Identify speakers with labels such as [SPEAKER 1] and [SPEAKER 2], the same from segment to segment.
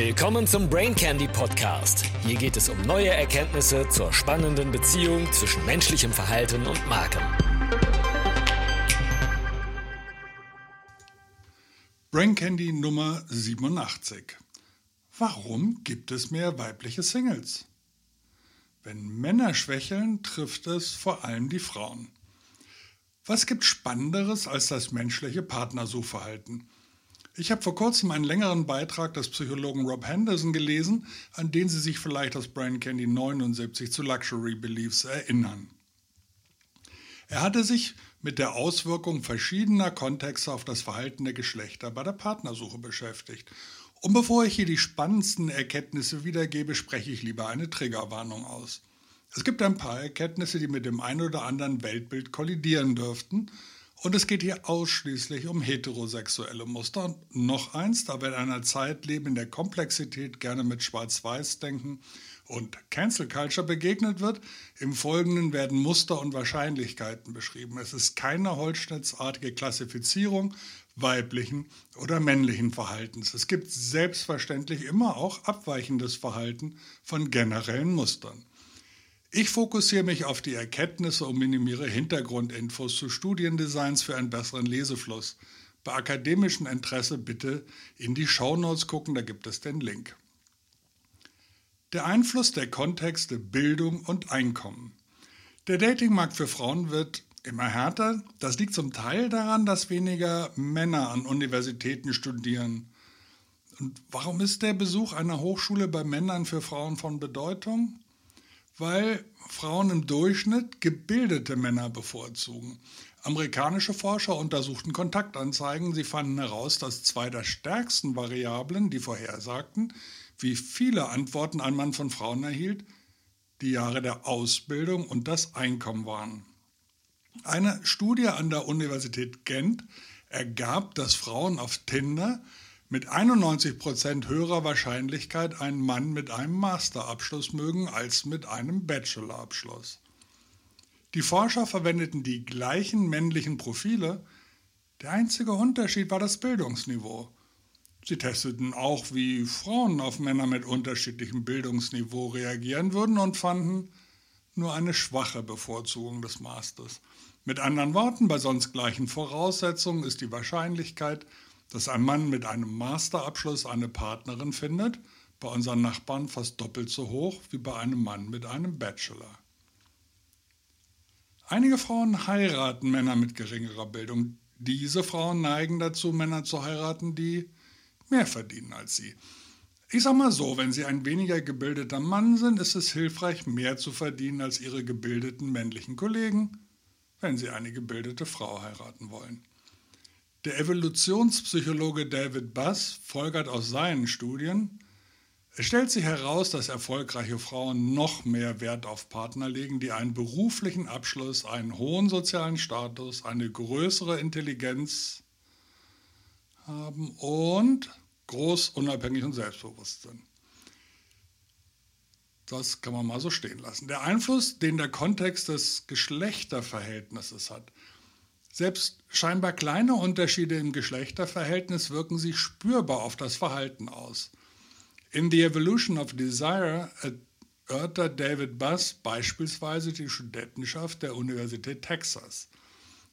[SPEAKER 1] Willkommen zum Brain Candy Podcast. Hier geht es um neue Erkenntnisse zur spannenden Beziehung zwischen menschlichem Verhalten und Marken.
[SPEAKER 2] Brain Candy Nummer 87. Warum gibt es mehr weibliche Singles? Wenn Männer schwächeln, trifft es vor allem die Frauen. Was gibt Spannenderes als das menschliche Partnersuchverhalten? Ich habe vor kurzem einen längeren Beitrag des Psychologen Rob Henderson gelesen, an den Sie sich vielleicht aus Brian Candy 79 zu Luxury Beliefs erinnern. Er hatte sich mit der Auswirkung verschiedener Kontexte auf das Verhalten der Geschlechter bei der Partnersuche beschäftigt. Und bevor ich hier die spannendsten Erkenntnisse wiedergebe, spreche ich lieber eine Triggerwarnung aus. Es gibt ein paar Erkenntnisse, die mit dem ein oder anderen Weltbild kollidieren dürften. Und es geht hier ausschließlich um heterosexuelle Muster. Und noch eins, da wir in einer Zeit leben, in der Komplexität gerne mit Schwarz-Weiß denken und Cancel Culture begegnet wird, im Folgenden werden Muster und Wahrscheinlichkeiten beschrieben. Es ist keine holzschnittsartige Klassifizierung weiblichen oder männlichen Verhaltens. Es gibt selbstverständlich immer auch abweichendes Verhalten von generellen Mustern. Ich fokussiere mich auf die Erkenntnisse und minimiere Hintergrundinfos zu Studiendesigns für einen besseren Lesefluss. Bei akademischem Interesse bitte in die Shownotes gucken, da gibt es den Link. Der Einfluss der Kontexte Bildung und Einkommen. Der Datingmarkt für Frauen wird immer härter. Das liegt zum Teil daran, dass weniger Männer an Universitäten studieren. Und warum ist der Besuch einer Hochschule bei Männern für Frauen von Bedeutung? Weil Frauen im Durchschnitt gebildete Männer bevorzugen. Amerikanische Forscher untersuchten Kontaktanzeigen. Sie fanden heraus, dass zwei der stärksten Variablen, die vorhersagten, wie viele Antworten ein Mann von Frauen erhielt, die Jahre der Ausbildung und das Einkommen waren. Eine Studie an der Universität Gent ergab, dass Frauen auf Tinder mit 91% höherer Wahrscheinlichkeit einen Mann mit einem Masterabschluss mögen als mit einem Bachelorabschluss. Die Forscher verwendeten die gleichen männlichen Profile, der einzige Unterschied war das Bildungsniveau. Sie testeten auch, wie Frauen auf Männer mit unterschiedlichem Bildungsniveau reagieren würden und fanden nur eine schwache Bevorzugung des Masters. Mit anderen Worten, bei sonst gleichen Voraussetzungen ist die Wahrscheinlichkeit, dass ein Mann mit einem Masterabschluss eine Partnerin findet, bei unseren Nachbarn fast doppelt so hoch wie bei einem Mann mit einem Bachelor. Einige Frauen heiraten Männer mit geringerer Bildung. Diese Frauen neigen dazu, Männer zu heiraten, die mehr verdienen als sie. Ich sag mal so, wenn sie ein weniger gebildeter Mann sind, ist es hilfreich, mehr zu verdienen als ihre gebildeten männlichen Kollegen, wenn sie eine gebildete Frau heiraten wollen. Der Evolutionspsychologe David Buss folgert aus seinen Studien, es stellt sich heraus, dass erfolgreiche Frauen noch mehr Wert auf Partner legen, die einen beruflichen Abschluss, einen hohen sozialen Status, eine größere Intelligenz haben und groß, unabhängig und selbstbewusst sind. Das kann man mal so stehen lassen. Der Einfluss, den der Kontext des Geschlechterverhältnisses hat, selbst scheinbar kleine Unterschiede im Geschlechterverhältnis wirken sich spürbar auf das Verhalten aus. In The Evolution of Desire erörtert David Buss beispielsweise die Studentenschaft der Universität Texas.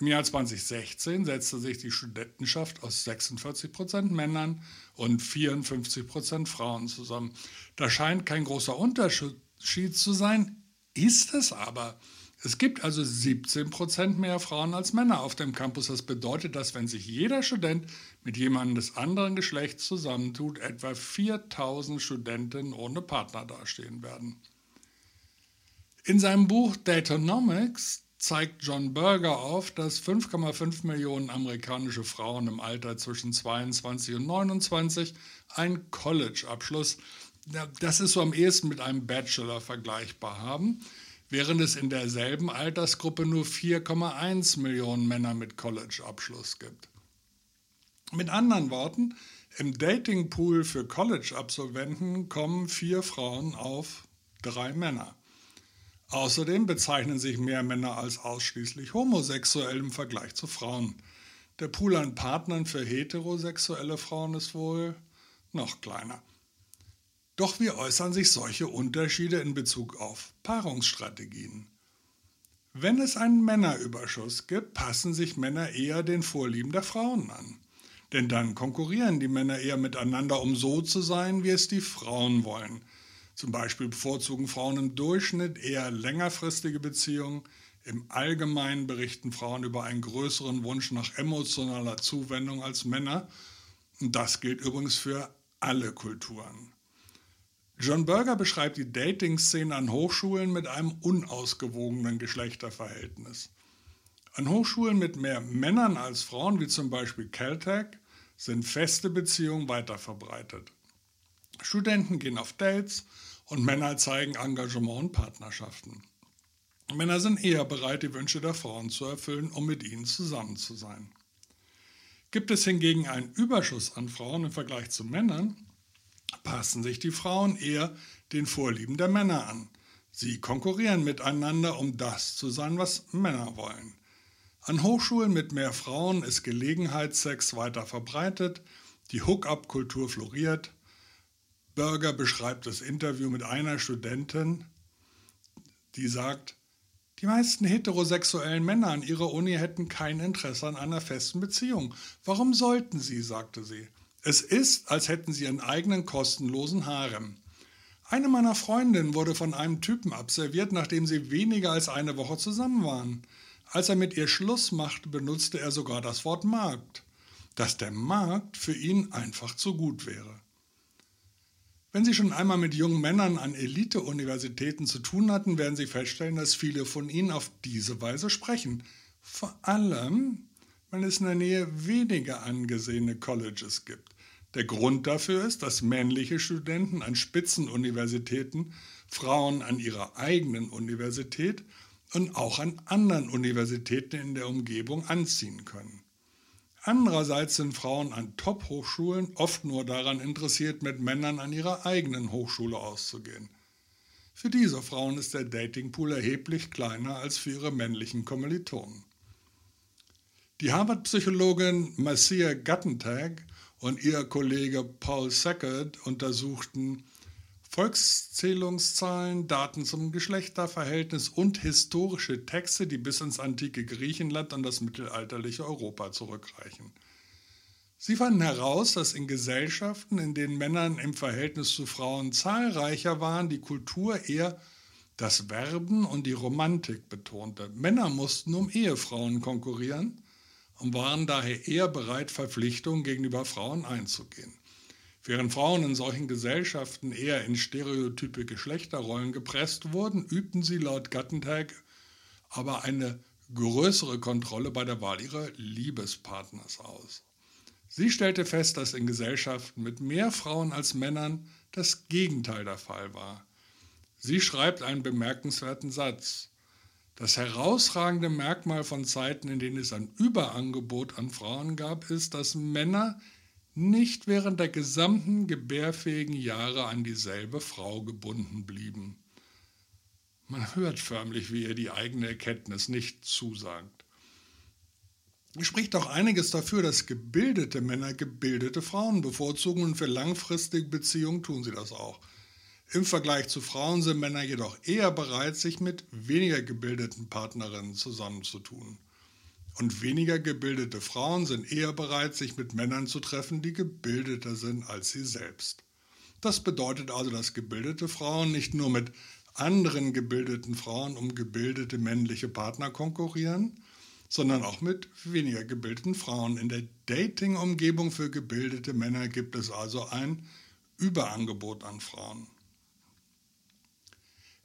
[SPEAKER 2] Im Jahr 2016 setzte sich die Studentenschaft aus 46% Männern und 54% Frauen zusammen. Da scheint kein großer Unterschied zu sein, ist es aber. Es gibt also 17 Prozent mehr Frauen als Männer auf dem Campus. Das bedeutet, dass wenn sich jeder Student mit jemandem des anderen Geschlechts zusammentut, etwa 4000 Studenten ohne Partner dastehen werden. In seinem Buch Datonomics zeigt John Berger auf, dass 5,5 Millionen amerikanische Frauen im Alter zwischen 22 und 29 einen College-Abschluss, das ist so am ehesten mit einem Bachelor vergleichbar haben während es in derselben Altersgruppe nur 4,1 Millionen Männer mit College-Abschluss gibt. Mit anderen Worten, im Datingpool für College-Absolventen kommen vier Frauen auf drei Männer. Außerdem bezeichnen sich mehr Männer als ausschließlich homosexuell im Vergleich zu Frauen. Der Pool an Partnern für heterosexuelle Frauen ist wohl noch kleiner. Doch wie äußern sich solche Unterschiede in Bezug auf Paarungsstrategien? Wenn es einen Männerüberschuss gibt, passen sich Männer eher den Vorlieben der Frauen an. Denn dann konkurrieren die Männer eher miteinander, um so zu sein, wie es die Frauen wollen. Zum Beispiel bevorzugen Frauen im Durchschnitt eher längerfristige Beziehungen. Im Allgemeinen berichten Frauen über einen größeren Wunsch nach emotionaler Zuwendung als Männer. Und das gilt übrigens für alle Kulturen. John Berger beschreibt die Dating-Szene an Hochschulen mit einem unausgewogenen Geschlechterverhältnis. An Hochschulen mit mehr Männern als Frauen, wie zum Beispiel Caltech, sind feste Beziehungen weiter verbreitet. Studenten gehen auf Dates und Männer zeigen Engagement und Partnerschaften. Männer sind eher bereit, die Wünsche der Frauen zu erfüllen, um mit ihnen zusammen zu sein. Gibt es hingegen einen Überschuss an Frauen im Vergleich zu Männern, passen sich die Frauen eher den Vorlieben der Männer an. Sie konkurrieren miteinander, um das zu sein, was Männer wollen. An Hochschulen mit mehr Frauen ist Gelegenheitssex weiter verbreitet, die Hook-up-Kultur floriert. Berger beschreibt das Interview mit einer Studentin, die sagt, die meisten heterosexuellen Männer an ihrer Uni hätten kein Interesse an einer festen Beziehung. Warum sollten sie, sagte sie. Es ist, als hätten sie ihren eigenen kostenlosen Harem. Eine meiner Freundinnen wurde von einem Typen abserviert, nachdem sie weniger als eine Woche zusammen waren. Als er mit ihr Schluss machte, benutzte er sogar das Wort Markt, dass der Markt für ihn einfach zu gut wäre. Wenn Sie schon einmal mit jungen Männern an Elite-Universitäten zu tun hatten, werden Sie feststellen, dass viele von ihnen auf diese Weise sprechen. Vor allem, weil es in der Nähe weniger angesehene Colleges gibt. Der Grund dafür ist, dass männliche Studenten an Spitzenuniversitäten Frauen an ihrer eigenen Universität und auch an anderen Universitäten in der Umgebung anziehen können. Andererseits sind Frauen an Top-Hochschulen oft nur daran interessiert, mit Männern an ihrer eigenen Hochschule auszugehen. Für diese Frauen ist der Datingpool erheblich kleiner als für ihre männlichen Kommilitonen. Die Harvard-Psychologin Marcia Gattentag und ihr Kollege Paul Sackett untersuchten Volkszählungszahlen, Daten zum Geschlechterverhältnis und historische Texte, die bis ins antike Griechenland und das mittelalterliche Europa zurückreichen. Sie fanden heraus, dass in Gesellschaften, in denen Männern im Verhältnis zu Frauen zahlreicher waren, die Kultur eher das Werben und die Romantik betonte. Männer mussten um Ehefrauen konkurrieren und waren daher eher bereit, Verpflichtungen gegenüber Frauen einzugehen. Während Frauen in solchen Gesellschaften eher in stereotype Geschlechterrollen gepresst wurden, übten sie laut Gattentag aber eine größere Kontrolle bei der Wahl ihrer Liebespartners aus. Sie stellte fest, dass in Gesellschaften mit mehr Frauen als Männern das Gegenteil der Fall war. Sie schreibt einen bemerkenswerten Satz. Das herausragende Merkmal von Zeiten, in denen es ein Überangebot an Frauen gab, ist, dass Männer nicht während der gesamten gebärfähigen Jahre an dieselbe Frau gebunden blieben. Man hört förmlich, wie ihr die eigene Erkenntnis nicht zusagt. Es spricht auch einiges dafür, dass gebildete Männer gebildete Frauen bevorzugen und für langfristige Beziehungen tun sie das auch. Im Vergleich zu Frauen sind Männer jedoch eher bereit, sich mit weniger gebildeten Partnerinnen zusammenzutun. Und weniger gebildete Frauen sind eher bereit, sich mit Männern zu treffen, die gebildeter sind als sie selbst. Das bedeutet also, dass gebildete Frauen nicht nur mit anderen gebildeten Frauen um gebildete männliche Partner konkurrieren, sondern auch mit weniger gebildeten Frauen. In der Dating-Umgebung für gebildete Männer gibt es also ein Überangebot an Frauen.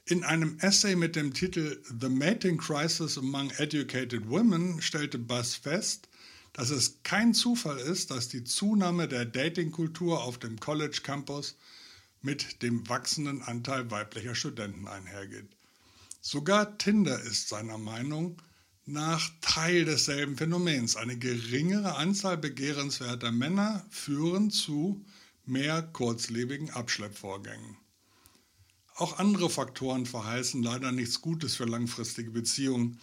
[SPEAKER 2] In einem Essay mit dem Titel The Mating Crisis Among Educated Women stellte Bass fest, dass es kein Zufall ist, dass die Zunahme der Datingkultur auf dem College Campus mit dem wachsenden Anteil weiblicher Studenten einhergeht. Sogar Tinder ist seiner Meinung nach Teil desselben Phänomens. Eine geringere Anzahl begehrenswerter Männer führen zu mehr kurzlebigen Abschleppvorgängen. Auch andere Faktoren verheißen leider nichts Gutes für langfristige Beziehungen.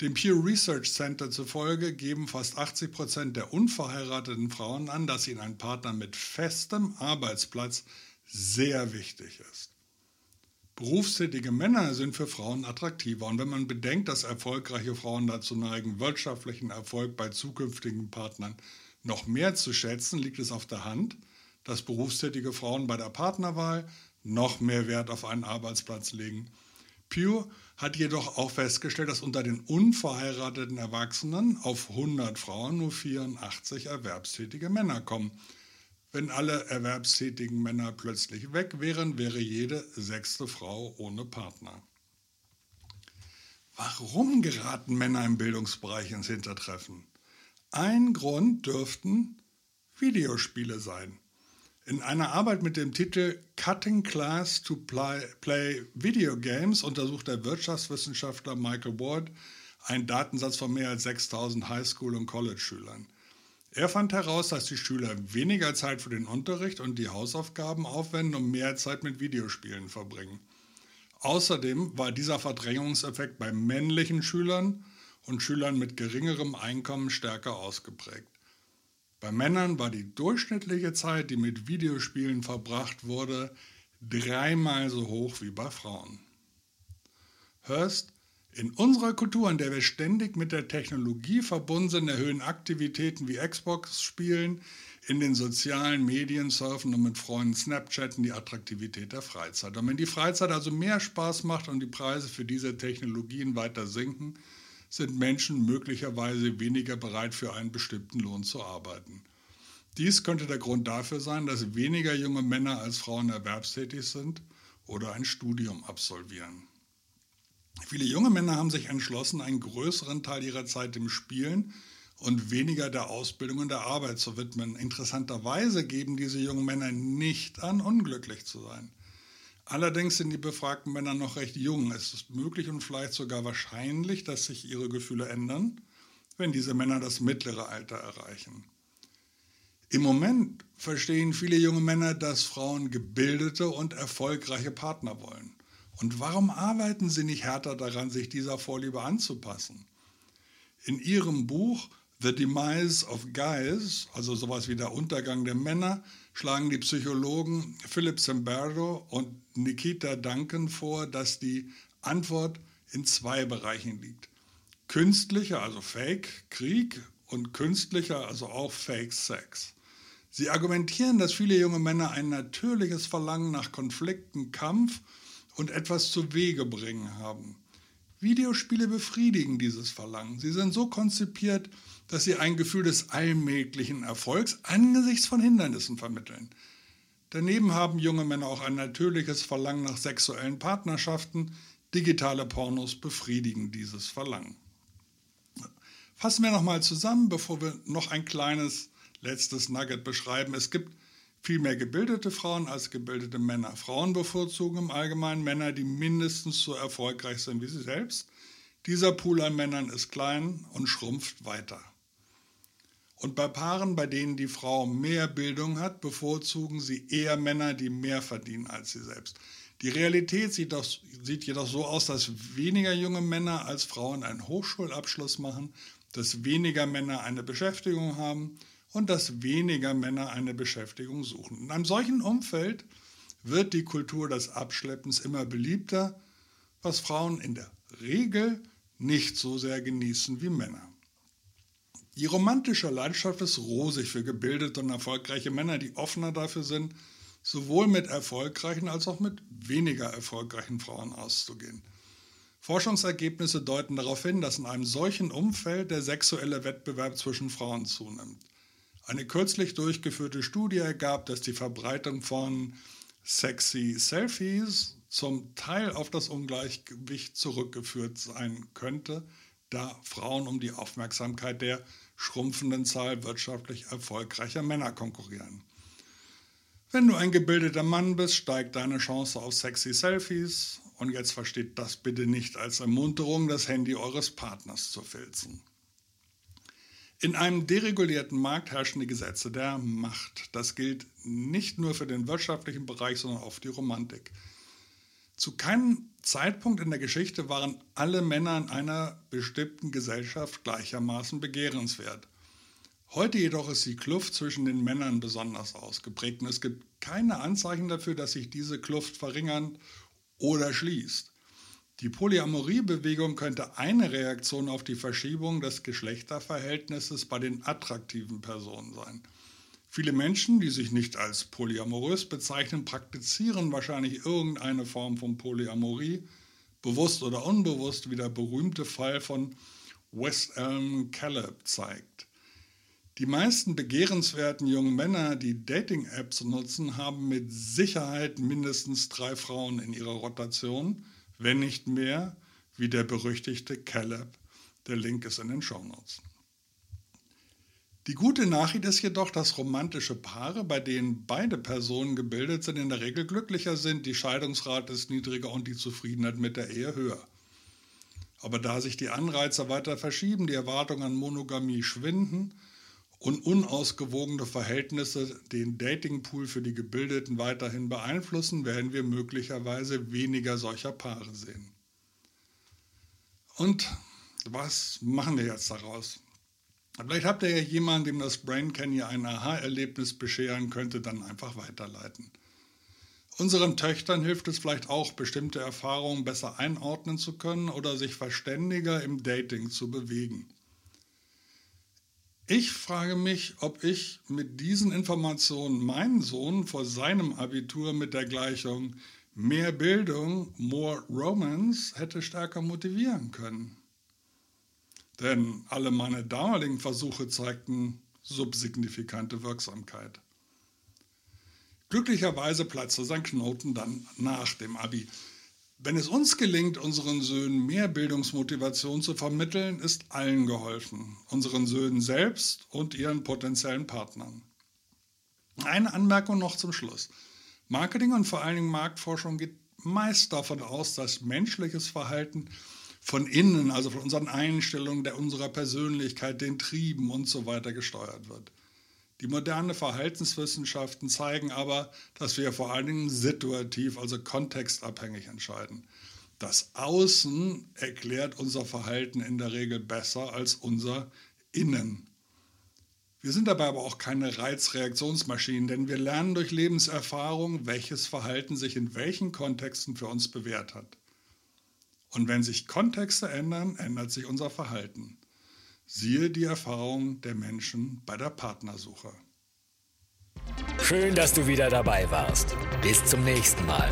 [SPEAKER 2] Dem Pew Research Center zufolge geben fast 80 Prozent der unverheirateten Frauen an, dass ihnen ein Partner mit festem Arbeitsplatz sehr wichtig ist. Berufstätige Männer sind für Frauen attraktiver und wenn man bedenkt, dass erfolgreiche Frauen dazu neigen, wirtschaftlichen Erfolg bei zukünftigen Partnern noch mehr zu schätzen, liegt es auf der Hand, dass berufstätige Frauen bei der Partnerwahl noch mehr Wert auf einen Arbeitsplatz legen. Pew hat jedoch auch festgestellt, dass unter den unverheirateten Erwachsenen auf 100 Frauen nur 84 erwerbstätige Männer kommen. Wenn alle erwerbstätigen Männer plötzlich weg wären, wäre jede sechste Frau ohne Partner. Warum geraten Männer im Bildungsbereich ins Hintertreffen? Ein Grund dürften Videospiele sein. In einer Arbeit mit dem Titel Cutting Class to Play, Play Video Games untersucht der Wirtschaftswissenschaftler Michael Ward einen Datensatz von mehr als 6000 Highschool- und College-Schülern. Er fand heraus, dass die Schüler weniger Zeit für den Unterricht und die Hausaufgaben aufwenden und mehr Zeit mit Videospielen verbringen. Außerdem war dieser Verdrängungseffekt bei männlichen Schülern und Schülern mit geringerem Einkommen stärker ausgeprägt. Bei Männern war die durchschnittliche Zeit, die mit Videospielen verbracht wurde, dreimal so hoch wie bei Frauen. Hörst in unserer Kultur, in der wir ständig mit der Technologie verbunden sind, erhöhen Aktivitäten wie Xbox-Spielen, in den sozialen Medien surfen und mit Freunden Snapchatten die Attraktivität der Freizeit. Und wenn die Freizeit also mehr Spaß macht und die Preise für diese Technologien weiter sinken, sind Menschen möglicherweise weniger bereit, für einen bestimmten Lohn zu arbeiten. Dies könnte der Grund dafür sein, dass weniger junge Männer als Frauen erwerbstätig sind oder ein Studium absolvieren. Viele junge Männer haben sich entschlossen, einen größeren Teil ihrer Zeit dem Spielen und weniger der Ausbildung und der Arbeit zu widmen. Interessanterweise geben diese jungen Männer nicht an, unglücklich zu sein. Allerdings sind die befragten Männer noch recht jung. Es ist möglich und vielleicht sogar wahrscheinlich, dass sich ihre Gefühle ändern, wenn diese Männer das mittlere Alter erreichen. Im Moment verstehen viele junge Männer, dass Frauen gebildete und erfolgreiche Partner wollen. Und warum arbeiten Sie nicht härter daran, sich dieser Vorliebe anzupassen? In Ihrem Buch The Demise of Guys, also sowas wie der Untergang der Männer, schlagen die Psychologen Philip Zimbardo und Nikita Duncan vor, dass die Antwort in zwei Bereichen liegt. Künstlicher, also Fake Krieg und künstlicher, also auch Fake Sex. Sie argumentieren, dass viele junge Männer ein natürliches Verlangen nach Konflikten, Kampf und etwas zu Wege bringen haben. Videospiele befriedigen dieses Verlangen. Sie sind so konzipiert, dass sie ein Gefühl des allmählichen Erfolgs angesichts von Hindernissen vermitteln. Daneben haben junge Männer auch ein natürliches Verlangen nach sexuellen Partnerschaften. Digitale Pornos befriedigen dieses Verlangen. Fassen wir nochmal zusammen, bevor wir noch ein kleines letztes Nugget beschreiben. Es gibt viel mehr gebildete Frauen als gebildete Männer. Frauen bevorzugen im Allgemeinen Männer, die mindestens so erfolgreich sind wie sie selbst. Dieser Pool an Männern ist klein und schrumpft weiter. Und bei Paaren, bei denen die Frau mehr Bildung hat, bevorzugen sie eher Männer, die mehr verdienen als sie selbst. Die Realität sieht, doch, sieht jedoch so aus, dass weniger junge Männer als Frauen einen Hochschulabschluss machen, dass weniger Männer eine Beschäftigung haben und dass weniger Männer eine Beschäftigung suchen. In einem solchen Umfeld wird die Kultur des Abschleppens immer beliebter, was Frauen in der Regel nicht so sehr genießen wie Männer. Die romantische Landschaft ist rosig für gebildete und erfolgreiche Männer, die offener dafür sind, sowohl mit erfolgreichen als auch mit weniger erfolgreichen Frauen auszugehen. Forschungsergebnisse deuten darauf hin, dass in einem solchen Umfeld der sexuelle Wettbewerb zwischen Frauen zunimmt. Eine kürzlich durchgeführte Studie ergab, dass die Verbreitung von sexy Selfies zum Teil auf das Ungleichgewicht zurückgeführt sein könnte, da Frauen um die Aufmerksamkeit der schrumpfenden Zahl wirtschaftlich erfolgreicher Männer konkurrieren. Wenn du ein gebildeter Mann bist, steigt deine Chance auf sexy Selfies und jetzt versteht das bitte nicht als Ermunterung, das Handy eures Partners zu filzen. In einem deregulierten Markt herrschen die Gesetze der Macht. Das gilt nicht nur für den wirtschaftlichen Bereich, sondern auch für die Romantik. Zu keinem Zeitpunkt in der Geschichte waren alle Männer in einer bestimmten Gesellschaft gleichermaßen begehrenswert. Heute jedoch ist die Kluft zwischen den Männern besonders ausgeprägt und es gibt keine Anzeichen dafür, dass sich diese Kluft verringern oder schließt. Die Polyamoriebewegung könnte eine Reaktion auf die Verschiebung des Geschlechterverhältnisses bei den attraktiven Personen sein. Viele Menschen, die sich nicht als polyamorös bezeichnen, praktizieren wahrscheinlich irgendeine Form von Polyamorie, bewusst oder unbewusst, wie der berühmte Fall von West Elm Caleb zeigt. Die meisten begehrenswerten jungen Männer, die Dating-Apps nutzen, haben mit Sicherheit mindestens drei Frauen in ihrer Rotation, wenn nicht mehr, wie der berüchtigte Caleb. Der Link ist in den Shownotes. Die gute Nachricht ist jedoch, dass romantische Paare, bei denen beide Personen gebildet sind, in der Regel glücklicher sind, die Scheidungsrate ist niedriger und die Zufriedenheit mit der Ehe höher. Aber da sich die Anreize weiter verschieben, die Erwartungen an Monogamie schwinden und unausgewogene Verhältnisse den Datingpool für die Gebildeten weiterhin beeinflussen, werden wir möglicherweise weniger solcher Paare sehen. Und was machen wir jetzt daraus? Vielleicht habt ihr ja jemanden, dem das Brain Canyon ein Aha-Erlebnis bescheren könnte, dann einfach weiterleiten. Unseren Töchtern hilft es vielleicht auch, bestimmte Erfahrungen besser einordnen zu können oder sich verständiger im Dating zu bewegen. Ich frage mich, ob ich mit diesen Informationen meinen Sohn vor seinem Abitur mit der Gleichung mehr Bildung, more romance hätte stärker motivieren können. Denn alle meine damaligen Versuche zeigten subsignifikante Wirksamkeit. Glücklicherweise platzte sein Knoten dann nach dem Abi. Wenn es uns gelingt, unseren Söhnen mehr Bildungsmotivation zu vermitteln, ist allen geholfen, unseren Söhnen selbst und ihren potenziellen Partnern. Eine Anmerkung noch zum Schluss. Marketing und vor allen Dingen Marktforschung geht meist davon aus, dass menschliches Verhalten von innen, also von unseren Einstellungen, der unserer Persönlichkeit, den Trieben und so weiter gesteuert wird. Die moderne Verhaltenswissenschaften zeigen aber, dass wir vor allen Dingen situativ, also kontextabhängig entscheiden. Das Außen erklärt unser Verhalten in der Regel besser als unser Innen. Wir sind dabei aber auch keine Reizreaktionsmaschinen, denn wir lernen durch Lebenserfahrung, welches Verhalten sich in welchen Kontexten für uns bewährt hat. Und wenn sich Kontexte ändern, ändert sich unser Verhalten. Siehe die Erfahrung der Menschen bei der Partnersuche.
[SPEAKER 1] Schön, dass du wieder dabei warst. Bis zum nächsten Mal.